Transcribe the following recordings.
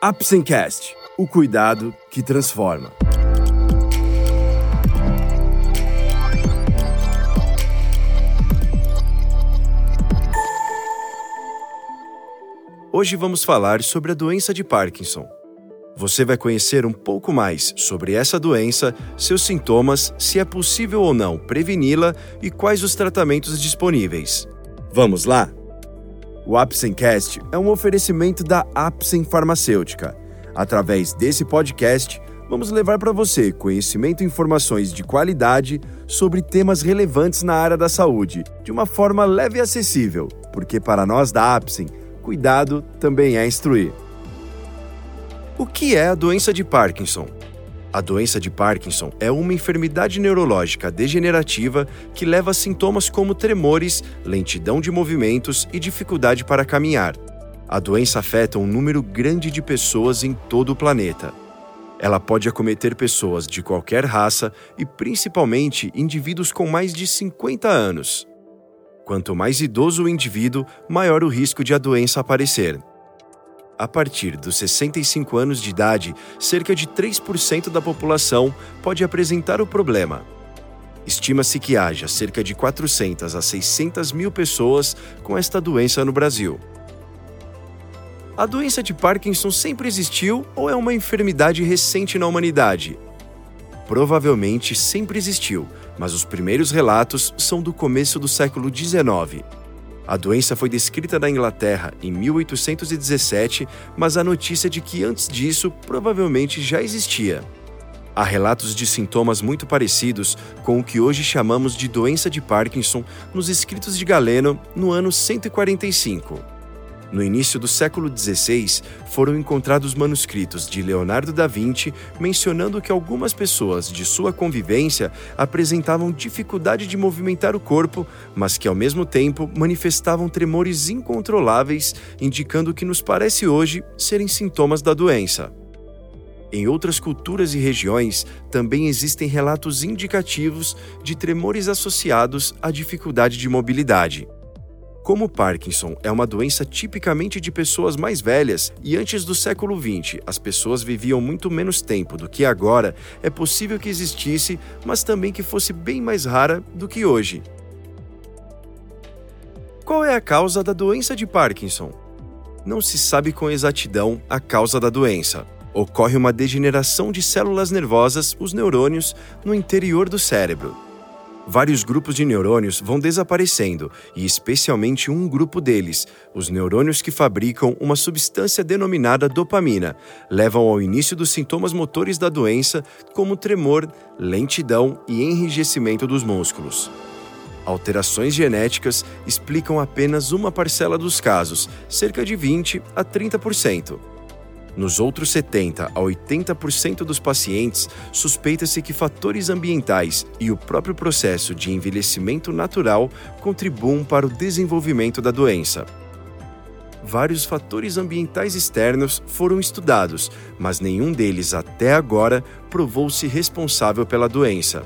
Apsencast, o cuidado que transforma. Hoje vamos falar sobre a doença de Parkinson. Você vai conhecer um pouco mais sobre essa doença, seus sintomas, se é possível ou não preveni-la e quais os tratamentos disponíveis. Vamos lá? O Apsencast é um oferecimento da Apsen Farmacêutica. Através desse podcast, vamos levar para você conhecimento e informações de qualidade sobre temas relevantes na área da saúde, de uma forma leve e acessível, porque para nós da Apsen, cuidado também é instruir. O que é a doença de Parkinson? A doença de Parkinson é uma enfermidade neurológica degenerativa que leva a sintomas como tremores, lentidão de movimentos e dificuldade para caminhar. A doença afeta um número grande de pessoas em todo o planeta. Ela pode acometer pessoas de qualquer raça e principalmente indivíduos com mais de 50 anos. Quanto mais idoso o indivíduo, maior o risco de a doença aparecer a partir dos 65 anos de idade, cerca de 3% da população pode apresentar o problema. Estima-se que haja cerca de 400 a 600 mil pessoas com esta doença no Brasil. A doença de Parkinson sempre existiu ou é uma enfermidade recente na humanidade? Provavelmente sempre existiu, mas os primeiros relatos são do começo do século XIX. A doença foi descrita na Inglaterra em 1817, mas a notícia de que antes disso provavelmente já existia. Há relatos de sintomas muito parecidos com o que hoje chamamos de doença de Parkinson nos escritos de Galeno no ano 145. No início do século XVI, foram encontrados manuscritos de Leonardo da Vinci mencionando que algumas pessoas de sua convivência apresentavam dificuldade de movimentar o corpo, mas que ao mesmo tempo manifestavam tremores incontroláveis, indicando que nos parece hoje serem sintomas da doença. Em outras culturas e regiões, também existem relatos indicativos de tremores associados à dificuldade de mobilidade. Como Parkinson é uma doença tipicamente de pessoas mais velhas e antes do século XX as pessoas viviam muito menos tempo do que agora, é possível que existisse, mas também que fosse bem mais rara do que hoje. Qual é a causa da doença de Parkinson? Não se sabe com exatidão a causa da doença. Ocorre uma degeneração de células nervosas, os neurônios, no interior do cérebro vários grupos de neurônios vão desaparecendo, e especialmente um grupo deles, os neurônios que fabricam uma substância denominada dopamina, levam ao início dos sintomas motores da doença, como tremor, lentidão e enrijecimento dos músculos. Alterações genéticas explicam apenas uma parcela dos casos, cerca de 20 a 30%. Nos outros 70 a 80% dos pacientes, suspeita-se que fatores ambientais e o próprio processo de envelhecimento natural contribuam para o desenvolvimento da doença. Vários fatores ambientais externos foram estudados, mas nenhum deles até agora provou-se responsável pela doença.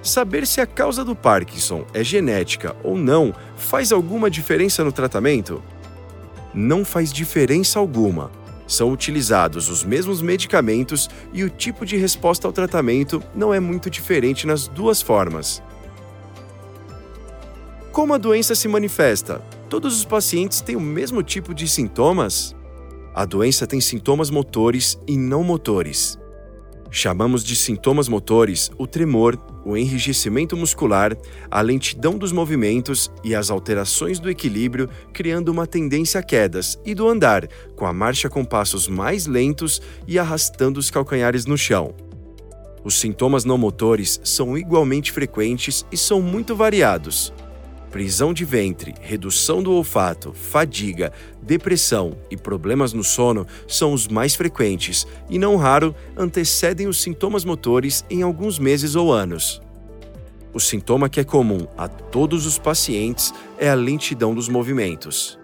Saber se a causa do Parkinson é genética ou não faz alguma diferença no tratamento? Não faz diferença alguma. São utilizados os mesmos medicamentos e o tipo de resposta ao tratamento não é muito diferente nas duas formas. Como a doença se manifesta? Todos os pacientes têm o mesmo tipo de sintomas? A doença tem sintomas motores e não motores. Chamamos de sintomas motores o tremor, o enrijecimento muscular, a lentidão dos movimentos e as alterações do equilíbrio, criando uma tendência a quedas e do andar, com a marcha com passos mais lentos e arrastando os calcanhares no chão. Os sintomas não motores são igualmente frequentes e são muito variados prisão de ventre, redução do olfato, fadiga, depressão e problemas no sono são os mais frequentes e, não raro, antecedem os sintomas motores em alguns meses ou anos. O sintoma que é comum a todos os pacientes é a lentidão dos movimentos.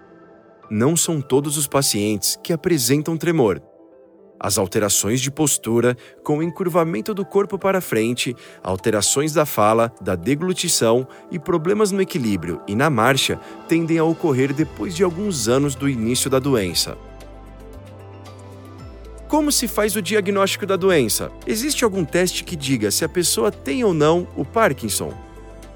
Não são todos os pacientes que apresentam tremor, as alterações de postura, com o encurvamento do corpo para frente, alterações da fala, da deglutição e problemas no equilíbrio e na marcha tendem a ocorrer depois de alguns anos do início da doença. Como se faz o diagnóstico da doença? Existe algum teste que diga se a pessoa tem ou não o Parkinson?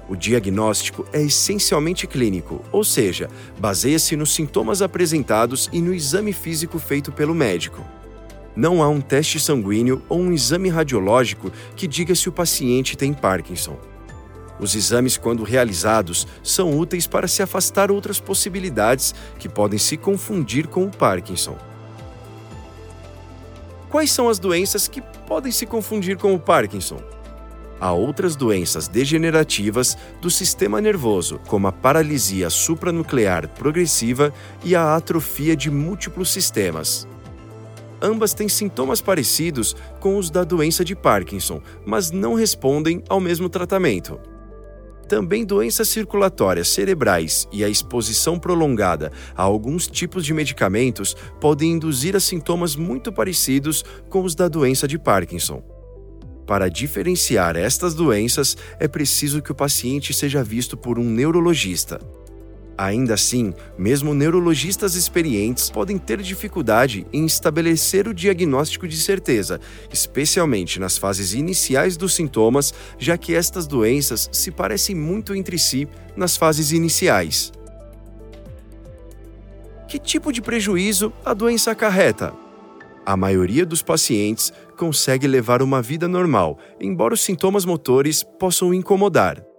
O diagnóstico é essencialmente clínico, ou seja, baseia-se nos sintomas apresentados e no exame físico feito pelo médico. Não há um teste sanguíneo ou um exame radiológico que diga se o paciente tem Parkinson. Os exames, quando realizados, são úteis para se afastar outras possibilidades que podem se confundir com o Parkinson. Quais são as doenças que podem se confundir com o Parkinson? Há outras doenças degenerativas do sistema nervoso, como a paralisia supranuclear progressiva e a atrofia de múltiplos sistemas. Ambas têm sintomas parecidos com os da doença de Parkinson, mas não respondem ao mesmo tratamento. Também doenças circulatórias cerebrais e a exposição prolongada a alguns tipos de medicamentos podem induzir a sintomas muito parecidos com os da doença de Parkinson. Para diferenciar estas doenças, é preciso que o paciente seja visto por um neurologista. Ainda assim, mesmo neurologistas experientes podem ter dificuldade em estabelecer o diagnóstico de certeza, especialmente nas fases iniciais dos sintomas, já que estas doenças se parecem muito entre si nas fases iniciais. Que tipo de prejuízo a doença acarreta? A maioria dos pacientes consegue levar uma vida normal, embora os sintomas motores possam incomodar.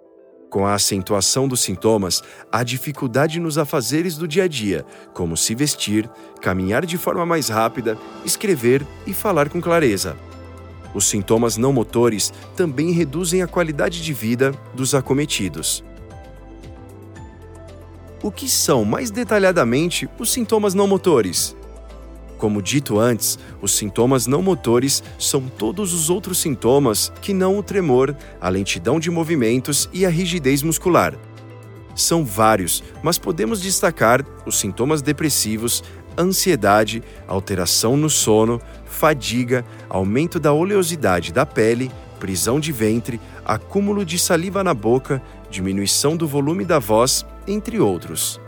Com a acentuação dos sintomas, há dificuldade nos afazeres do dia a dia, como se vestir, caminhar de forma mais rápida, escrever e falar com clareza. Os sintomas não motores também reduzem a qualidade de vida dos acometidos. O que são mais detalhadamente os sintomas não motores? Como dito antes, os sintomas não motores são todos os outros sintomas que não o tremor, a lentidão de movimentos e a rigidez muscular. São vários, mas podemos destacar os sintomas depressivos, ansiedade, alteração no sono, fadiga, aumento da oleosidade da pele, prisão de ventre, acúmulo de saliva na boca, diminuição do volume da voz, entre outros.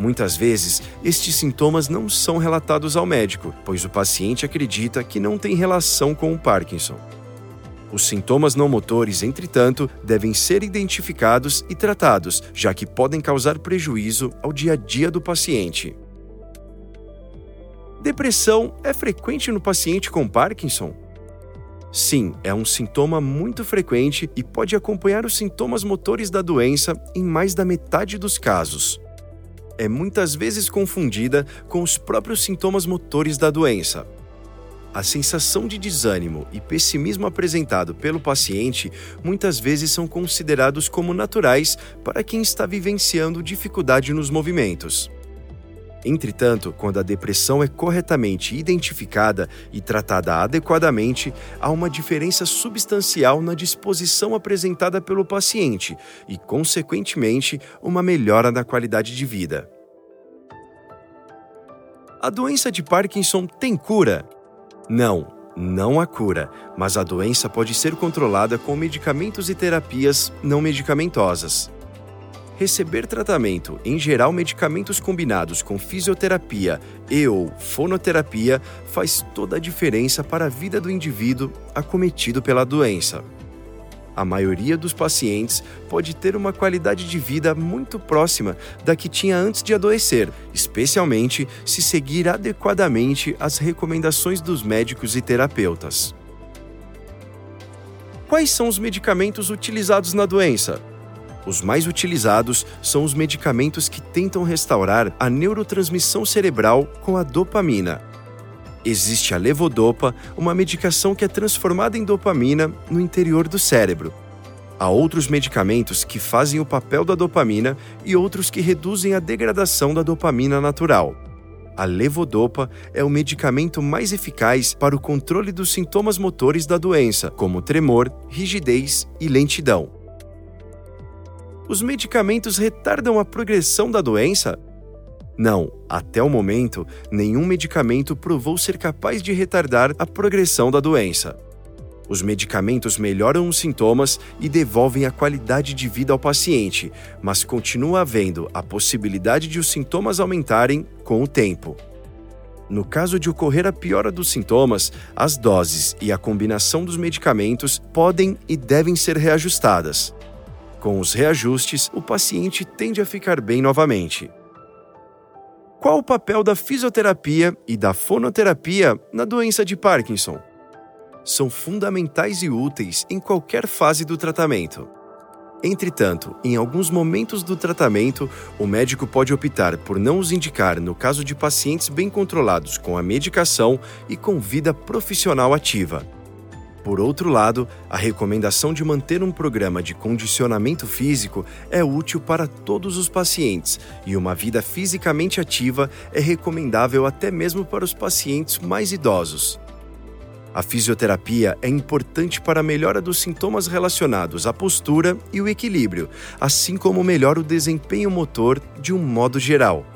Muitas vezes, estes sintomas não são relatados ao médico, pois o paciente acredita que não tem relação com o Parkinson. Os sintomas não motores, entretanto, devem ser identificados e tratados, já que podem causar prejuízo ao dia a dia do paciente. Depressão é frequente no paciente com Parkinson? Sim, é um sintoma muito frequente e pode acompanhar os sintomas motores da doença em mais da metade dos casos é muitas vezes confundida com os próprios sintomas motores da doença. A sensação de desânimo e pessimismo apresentado pelo paciente muitas vezes são considerados como naturais para quem está vivenciando dificuldade nos movimentos. Entretanto, quando a depressão é corretamente identificada e tratada adequadamente, há uma diferença substancial na disposição apresentada pelo paciente e, consequentemente, uma melhora na qualidade de vida. A doença de Parkinson tem cura? Não, não há cura, mas a doença pode ser controlada com medicamentos e terapias não medicamentosas. Receber tratamento, em geral medicamentos combinados com fisioterapia e ou fonoterapia, faz toda a diferença para a vida do indivíduo acometido pela doença. A maioria dos pacientes pode ter uma qualidade de vida muito próxima da que tinha antes de adoecer, especialmente se seguir adequadamente as recomendações dos médicos e terapeutas. Quais são os medicamentos utilizados na doença? Os mais utilizados são os medicamentos que tentam restaurar a neurotransmissão cerebral com a dopamina. Existe a levodopa, uma medicação que é transformada em dopamina no interior do cérebro. Há outros medicamentos que fazem o papel da dopamina e outros que reduzem a degradação da dopamina natural. A levodopa é o medicamento mais eficaz para o controle dos sintomas motores da doença, como tremor, rigidez e lentidão os medicamentos retardam a progressão da doença? Não, até o momento, nenhum medicamento provou ser capaz de retardar a progressão da doença. Os medicamentos melhoram os sintomas e devolvem a qualidade de vida ao paciente, mas continua havendo a possibilidade de os sintomas aumentarem com o tempo. No caso de ocorrer a piora dos sintomas, as doses e a combinação dos medicamentos podem e devem ser reajustadas. Com os reajustes, o paciente tende a ficar bem novamente. Qual o papel da fisioterapia e da fonoterapia na doença de Parkinson? São fundamentais e úteis em qualquer fase do tratamento. Entretanto, em alguns momentos do tratamento, o médico pode optar por não os indicar no caso de pacientes bem controlados com a medicação e com vida profissional ativa. Por outro lado, a recomendação de manter um programa de condicionamento físico é útil para todos os pacientes e uma vida fisicamente ativa é recomendável até mesmo para os pacientes mais idosos. A fisioterapia é importante para a melhora dos sintomas relacionados à postura e o equilíbrio, assim como melhora o desempenho motor de um modo geral.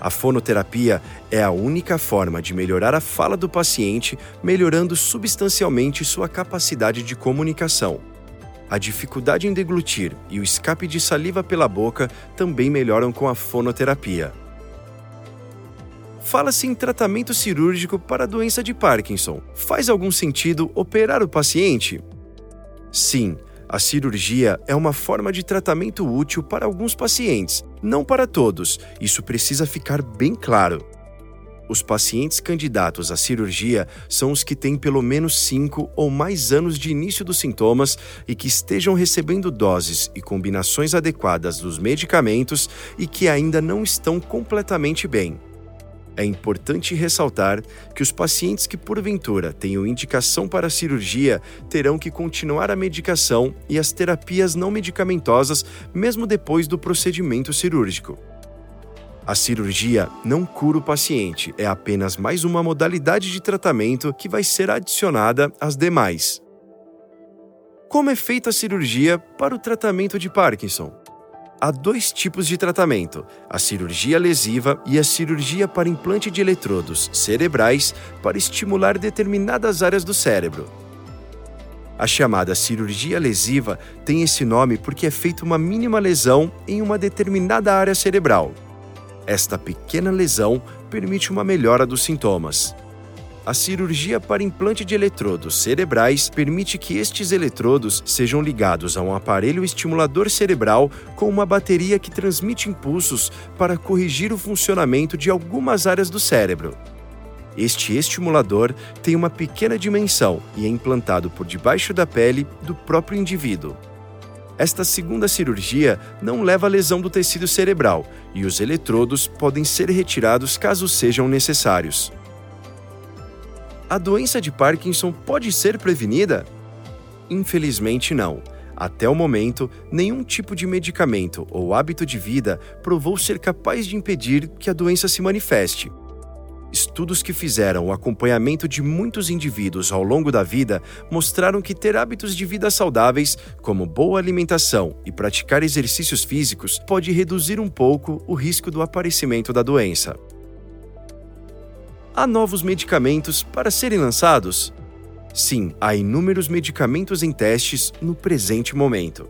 A fonoterapia é a única forma de melhorar a fala do paciente, melhorando substancialmente sua capacidade de comunicação. A dificuldade em deglutir e o escape de saliva pela boca também melhoram com a fonoterapia. Fala-se em tratamento cirúrgico para a doença de Parkinson. Faz algum sentido operar o paciente? Sim, a cirurgia é uma forma de tratamento útil para alguns pacientes, não para todos, isso precisa ficar bem claro. Os pacientes candidatos à cirurgia são os que têm pelo menos 5 ou mais anos de início dos sintomas e que estejam recebendo doses e combinações adequadas dos medicamentos e que ainda não estão completamente bem. É importante ressaltar que os pacientes que porventura tenham indicação para cirurgia terão que continuar a medicação e as terapias não medicamentosas mesmo depois do procedimento cirúrgico. A cirurgia não cura o paciente, é apenas mais uma modalidade de tratamento que vai ser adicionada às demais. Como é feita a cirurgia para o tratamento de Parkinson? Há dois tipos de tratamento: a cirurgia lesiva e a cirurgia para implante de eletrodos cerebrais para estimular determinadas áreas do cérebro. A chamada cirurgia lesiva tem esse nome porque é feita uma mínima lesão em uma determinada área cerebral. Esta pequena lesão permite uma melhora dos sintomas a cirurgia para implante de eletrodos cerebrais permite que estes eletrodos sejam ligados a um aparelho estimulador cerebral com uma bateria que transmite impulsos para corrigir o funcionamento de algumas áreas do cérebro. Este estimulador tem uma pequena dimensão e é implantado por debaixo da pele do próprio indivíduo. Esta segunda cirurgia não leva à lesão do tecido cerebral e os eletrodos podem ser retirados caso sejam necessários. A doença de Parkinson pode ser prevenida? Infelizmente, não. Até o momento, nenhum tipo de medicamento ou hábito de vida provou ser capaz de impedir que a doença se manifeste. Estudos que fizeram o acompanhamento de muitos indivíduos ao longo da vida mostraram que ter hábitos de vida saudáveis, como boa alimentação e praticar exercícios físicos, pode reduzir um pouco o risco do aparecimento da doença há novos medicamentos para serem lançados? Sim, há inúmeros medicamentos em testes no presente momento.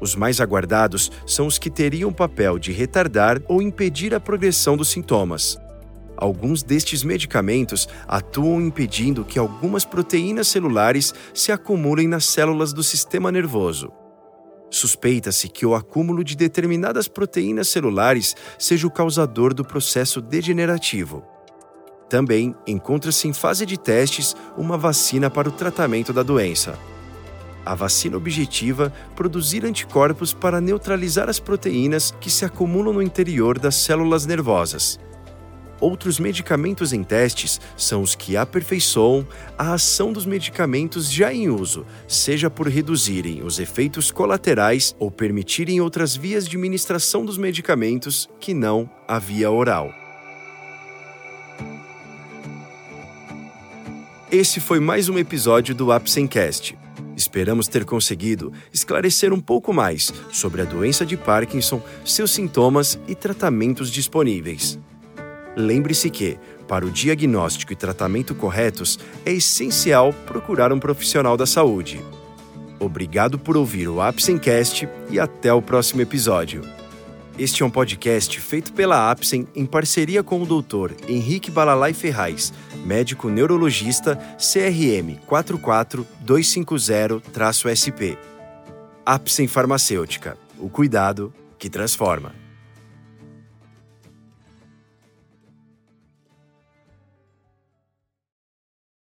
Os mais aguardados são os que teriam o papel de retardar ou impedir a progressão dos sintomas. Alguns destes medicamentos atuam impedindo que algumas proteínas celulares se acumulem nas células do sistema nervoso. Suspeita-se que o acúmulo de determinadas proteínas celulares seja o causador do processo degenerativo. Também encontra-se em fase de testes uma vacina para o tratamento da doença. A vacina objetiva produzir anticorpos para neutralizar as proteínas que se acumulam no interior das células nervosas. Outros medicamentos em testes são os que aperfeiçoam a ação dos medicamentos já em uso, seja por reduzirem os efeitos colaterais ou permitirem outras vias de administração dos medicamentos que não a via oral. Esse foi mais um episódio do Apsencast. Esperamos ter conseguido esclarecer um pouco mais sobre a doença de Parkinson, seus sintomas e tratamentos disponíveis. Lembre-se que, para o diagnóstico e tratamento corretos, é essencial procurar um profissional da saúde. Obrigado por ouvir o Apsencast e até o próximo episódio. Este é um podcast feito pela Apsen em parceria com o Dr. Henrique Balalai Ferraz, médico neurologista CRM 44250-SP. Apsen Farmacêutica, o cuidado que transforma.